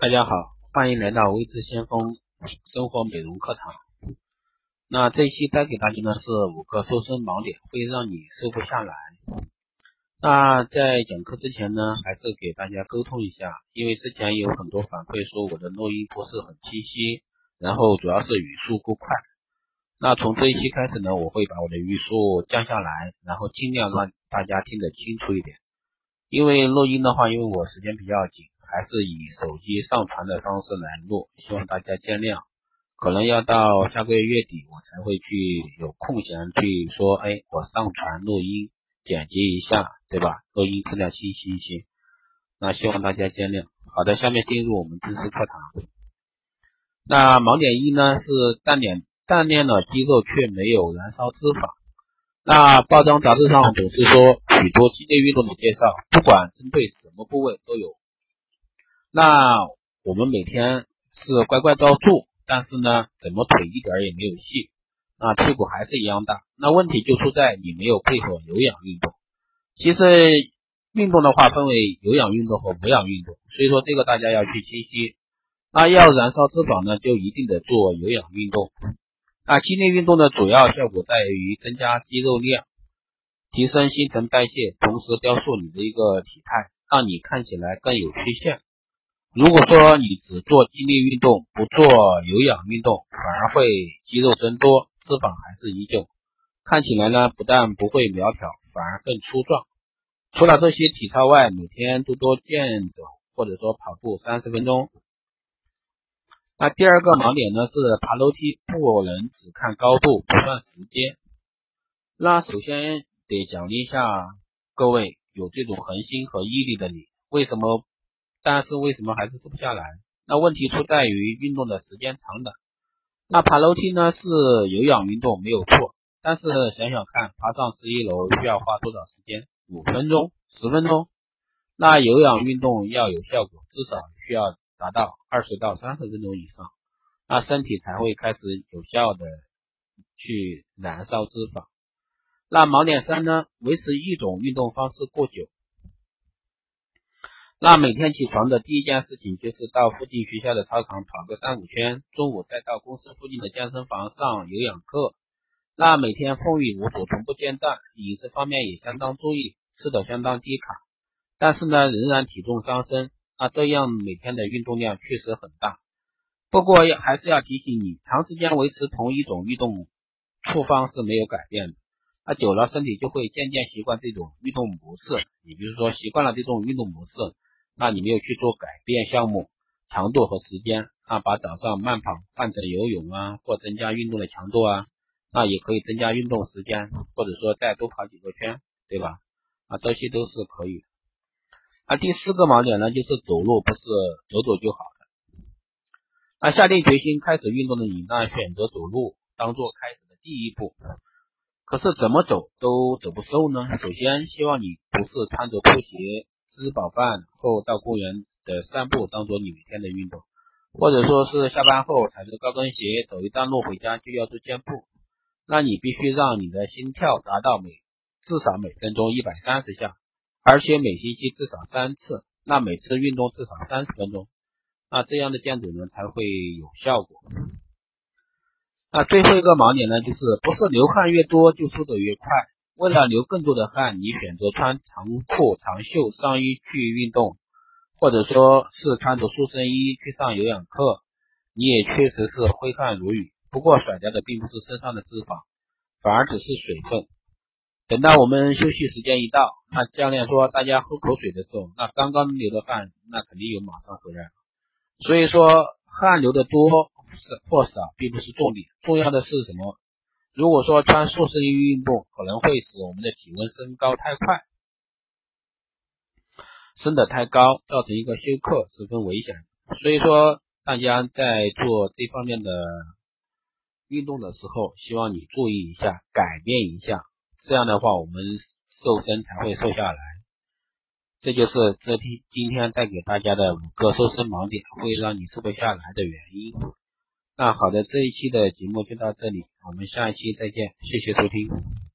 大家好，欢迎来到微知先锋生活美容课堂。那这一期带给大家呢是五个瘦身盲点，会让你瘦不下来。那在讲课之前呢，还是给大家沟通一下，因为之前有很多反馈说我的录音不是很清晰，然后主要是语速过快。那从这一期开始呢，我会把我的语速降下来，然后尽量让大家听得清楚一点。因为录音的话，因为我时间比较紧，还是以手机上传的方式来录，希望大家见谅。可能要到下个月月底，我才会去有空闲去说，哎，我上传录音，剪辑一下，对吧？录音质量清晰一些。那希望大家见谅。好的，下面进入我们知识课堂。那盲点一呢，是锻炼锻炼了肌肉却没有燃烧脂肪。那报章杂志上总是说许多激烈运动的介绍，不管针对什么部位都有。那我们每天是乖乖照做，但是呢，怎么腿一点也没有细，那屁股还是一样大。那问题就出在你没有配合有氧运动。其实运动的话分为有氧运动和无氧运动，所以说这个大家要去清晰。那要燃烧脂肪呢，就一定得做有氧运动。那激烈运动的主要效果在于增加肌肉量，提升新陈代谢，同时雕塑你的一个体态，让你看起来更有曲线。如果说你只做激烈运动，不做有氧运动，反而会肌肉增多，脂肪还是依旧，看起来呢不但不会苗条，反而更粗壮。除了这些体操外，每天多多健走或者说跑步三十分钟。那第二个盲点呢是爬楼梯不能只看高度不算时间。那首先得奖励一下各位有这种恒心和毅力的你，为什么？但是为什么还是瘦不下来？那问题出在于运动的时间长短。那爬楼梯呢是有氧运动没有错，但是想想看，爬上十一楼需要花多少时间？五分钟、十分钟？那有氧运动要有效果，至少需要。达到二十到三十分钟以上，那身体才会开始有效的去燃烧脂肪。那盲点三呢？维持一种运动方式过久。那每天起床的第一件事情就是到附近学校的操场跑个三五圈，中午再到公司附近的健身房上有氧课。那每天风雨无阻，从不间断，饮食方面也相当注意，吃的相当低卡，但是呢，仍然体重上升。那这样每天的运动量确实很大，不过还是要提醒你，长时间维持同一种运动处方是没有改变的。那久了身体就会渐渐习惯这种运动模式，也就是说习惯了这种运动模式，那你没有去做改变项目强度和时间，那把早上慢跑换成游泳啊，或增加运动的强度啊，那也可以增加运动时间，或者说再多跑几个圈，对吧？啊，这些都是可以的。那第四个盲点呢，就是走路不是走走就好了。那下定决心开始运动的你，那选择走路当做开始的第一步。可是怎么走都走不瘦呢？首先，希望你不是穿着拖鞋吃饱饭后到公园的散步当做你每天的运动，或者说是下班后踩着高跟鞋走一段路回家就要做健步。那你必须让你的心跳达到每至少每分钟一百三十下。而且每星期至少三次，那每次运动至少三十分钟，那这样的健走呢才会有效果。那最后一个盲点呢，就是不是流汗越多就瘦得越快。为了流更多的汗，你选择穿长裤、长袖上衣去运动，或者说是穿着塑身衣去上有氧课，你也确实是挥汗如雨。不过甩掉的并不是身上的脂肪，反而只是水分。等到我们休息时间一到，那教练说大家喝口水的时候，那刚刚流的汗，那肯定有马上回来。所以说汗流的多是或少并不是重点，重要的是什么？如果说穿塑身衣运动，可能会使我们的体温升高太快，升得太高，造成一个休克，十分危险。所以说大家在做这方面的运动的时候，希望你注意一下，改变一下。这样的话，我们瘦身才会瘦下来。这就是这天今天带给大家的五个瘦身盲点，会让你瘦不下来的原因。那好的，这一期的节目就到这里，我们下一期再见，谢谢收听。